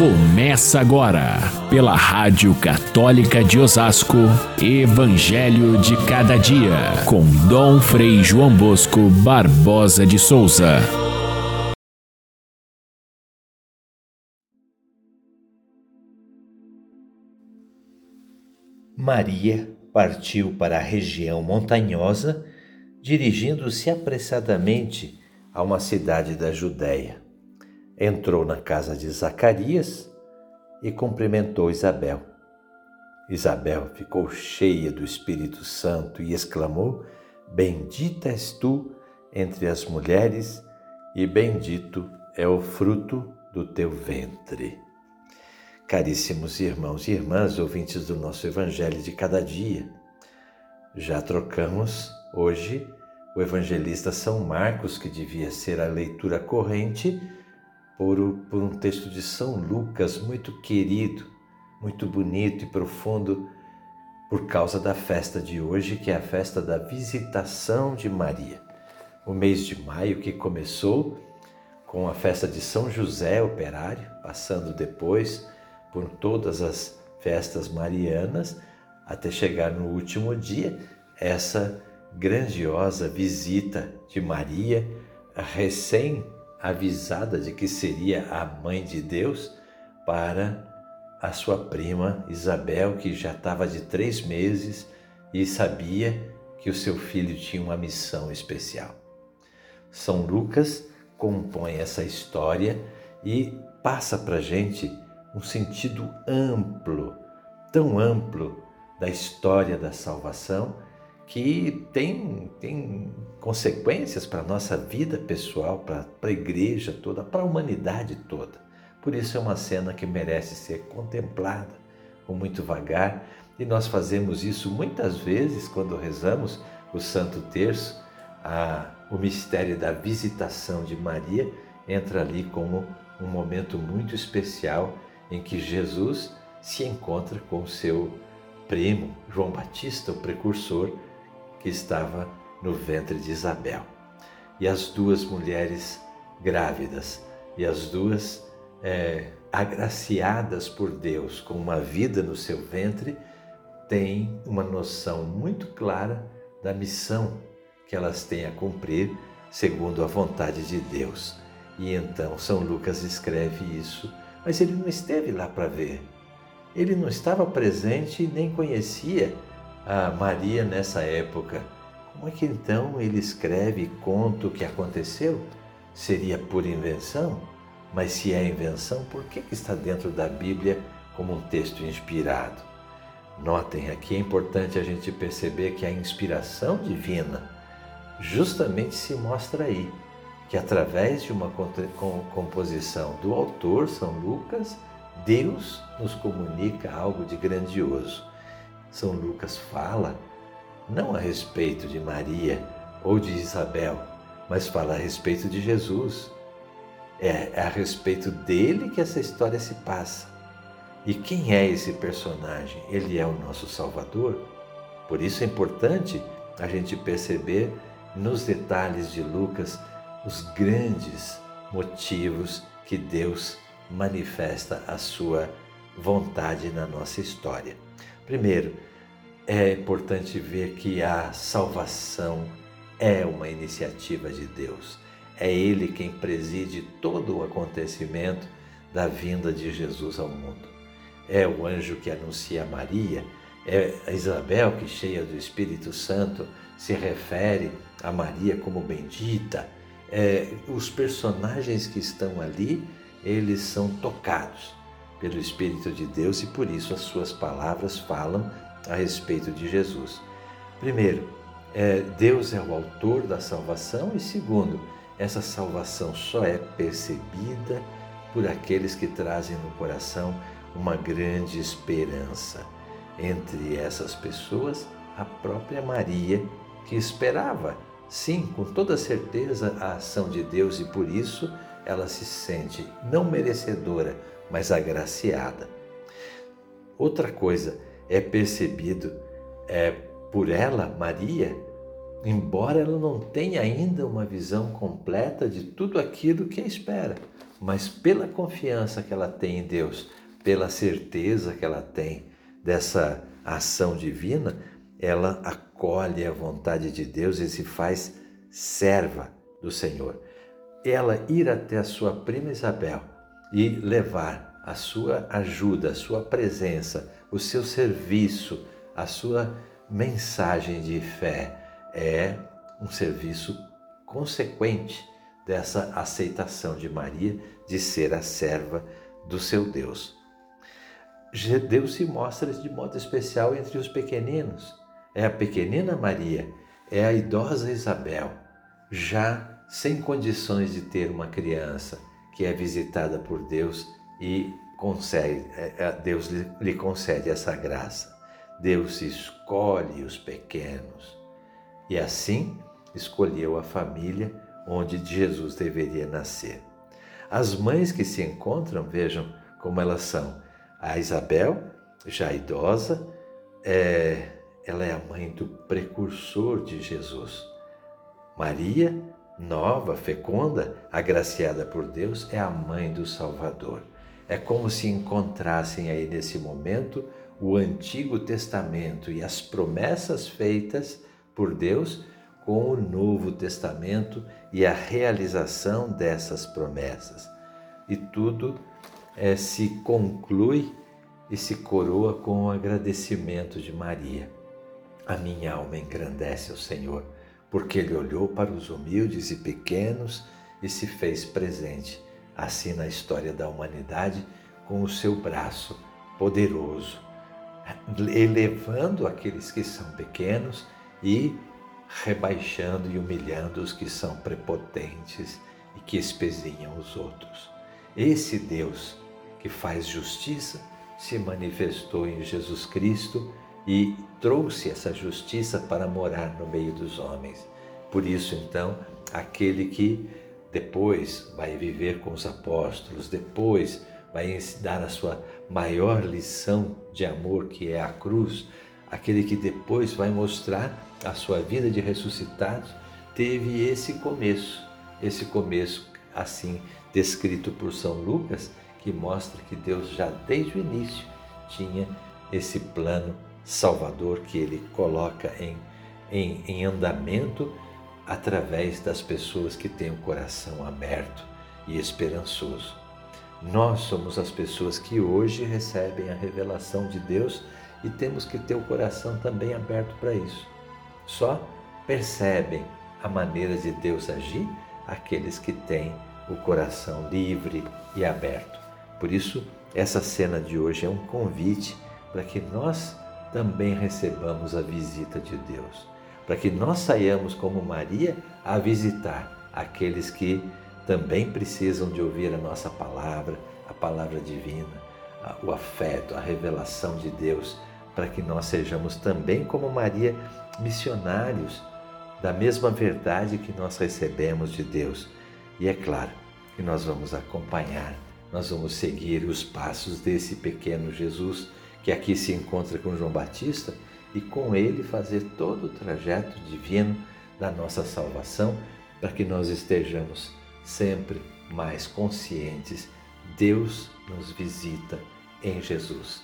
Começa agora, pela Rádio Católica de Osasco, Evangelho de Cada Dia, com Dom Frei João Bosco Barbosa de Souza. Maria partiu para a região montanhosa, dirigindo-se apressadamente a uma cidade da Judéia. Entrou na casa de Zacarias e cumprimentou Isabel. Isabel ficou cheia do Espírito Santo e exclamou: Bendita és tu entre as mulheres, e bendito é o fruto do teu ventre. Caríssimos irmãos e irmãs, ouvintes do nosso Evangelho de cada dia, já trocamos hoje o evangelista São Marcos, que devia ser a leitura corrente, por, por um texto de São Lucas, muito querido, muito bonito e profundo, por causa da festa de hoje, que é a festa da visitação de Maria. O mês de maio que começou com a festa de São José Operário, passando depois por todas as festas marianas, até chegar no último dia, essa grandiosa visita de Maria, recém-avisada de que seria a mãe de Deus, para a sua prima Isabel, que já estava de três meses e sabia que o seu filho tinha uma missão especial. São Lucas compõe essa história e passa para a gente um sentido amplo, tão amplo da história da salvação que tem, tem consequências para a nossa vida pessoal, para a igreja toda, para a humanidade toda. Por isso é uma cena que merece ser contemplada com muito vagar e nós fazemos isso muitas vezes quando rezamos o Santo Terço, a, o mistério da visitação de Maria entra ali como um momento muito especial em que Jesus se encontra com seu primo, João Batista, o precursor, que estava no ventre de Isabel. E as duas mulheres grávidas, e as duas é, agraciadas por Deus com uma vida no seu ventre, têm uma noção muito clara da missão que elas têm a cumprir segundo a vontade de Deus. E então São Lucas escreve isso mas ele não esteve lá para ver. Ele não estava presente nem conhecia a Maria nessa época. Como é que então ele escreve e conta o que aconteceu? Seria por invenção? Mas se é invenção, por que, que está dentro da Bíblia como um texto inspirado? Notem aqui é importante a gente perceber que a inspiração divina justamente se mostra aí que através de uma composição do autor, São Lucas, Deus nos comunica algo de grandioso. São Lucas fala não a respeito de Maria ou de Isabel, mas fala a respeito de Jesus. É, a respeito dele que essa história se passa. E quem é esse personagem? Ele é o nosso Salvador. Por isso é importante a gente perceber nos detalhes de Lucas os grandes motivos que Deus manifesta a sua vontade na nossa história. Primeiro, é importante ver que a salvação é uma iniciativa de Deus. É Ele quem preside todo o acontecimento da vinda de Jesus ao mundo. É o anjo que anuncia a Maria, é a Isabel que, cheia do Espírito Santo, se refere a Maria como bendita é, os personagens que estão ali, eles são tocados pelo Espírito de Deus e por isso as suas palavras falam a respeito de Jesus. Primeiro, é, Deus é o autor da salvação e segundo, essa salvação só é percebida por aqueles que trazem no coração uma grande esperança. Entre essas pessoas, a própria Maria, que esperava sim, com toda certeza, a ação de Deus e por isso ela se sente não merecedora, mas agraciada. Outra coisa é percebido é, por ela, Maria, embora ela não tenha ainda uma visão completa de tudo aquilo que a espera. mas pela confiança que ela tem em Deus, pela certeza que ela tem dessa ação divina, ela acolhe a vontade de Deus e se faz serva do Senhor. Ela ir até a sua prima Isabel e levar a sua ajuda, a sua presença, o seu serviço, a sua mensagem de fé é um serviço consequente dessa aceitação de Maria de ser a serva do seu Deus. Deus se mostra de modo especial entre os pequeninos. É a pequenina Maria, é a idosa Isabel, já sem condições de ter uma criança, que é visitada por Deus e concede, é, é, Deus lhe concede essa graça. Deus escolhe os pequenos e assim escolheu a família onde Jesus deveria nascer. As mães que se encontram, vejam como elas são. A Isabel, já idosa, é, ela é a mãe do precursor de Jesus. Maria, nova, fecunda, agraciada por Deus, é a mãe do Salvador. É como se encontrassem aí nesse momento o Antigo Testamento e as promessas feitas por Deus com o Novo Testamento e a realização dessas promessas. E tudo é, se conclui e se coroa com o agradecimento de Maria. A minha alma engrandece o Senhor, porque Ele olhou para os humildes e pequenos e se fez presente, assim na história da humanidade, com o seu braço poderoso, elevando aqueles que são pequenos e rebaixando e humilhando os que são prepotentes e que espezinham os outros. Esse Deus que faz justiça se manifestou em Jesus Cristo e trouxe essa justiça para morar no meio dos homens. Por isso, então, aquele que depois vai viver com os apóstolos, depois vai dar a sua maior lição de amor, que é a cruz, aquele que depois vai mostrar a sua vida de ressuscitado, teve esse começo, esse começo assim descrito por São Lucas, que mostra que Deus já desde o início tinha esse plano salvador que ele coloca em, em, em andamento através das pessoas que têm o coração aberto e esperançoso. Nós somos as pessoas que hoje recebem a revelação de Deus e temos que ter o coração também aberto para isso. Só percebem a maneira de Deus agir aqueles que têm o coração livre e aberto. Por isso, essa cena de hoje é um convite para que nós também recebamos a visita de Deus, para que nós saiamos como Maria a visitar aqueles que também precisam de ouvir a nossa palavra, a palavra divina, o afeto, a revelação de Deus, para que nós sejamos também, como Maria, missionários da mesma verdade que nós recebemos de Deus. E é claro que nós vamos acompanhar, nós vamos seguir os passos desse pequeno Jesus que aqui se encontra com João Batista e com ele fazer todo o trajeto divino da nossa salvação para que nós estejamos sempre mais conscientes. Deus nos visita em Jesus.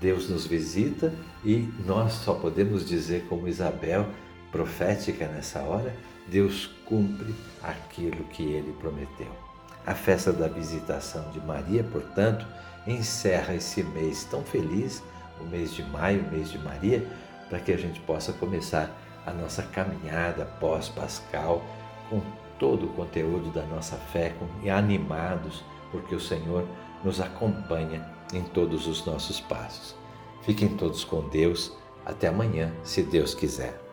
Deus nos visita e nós só podemos dizer, como Isabel, profética nessa hora, Deus cumpre aquilo que ele prometeu. A festa da visitação de Maria, portanto, encerra esse mês tão feliz, o mês de maio, o mês de Maria, para que a gente possa começar a nossa caminhada pós-pascal com todo o conteúdo da nossa fé e animados, porque o Senhor nos acompanha em todos os nossos passos. Fiquem todos com Deus. Até amanhã, se Deus quiser.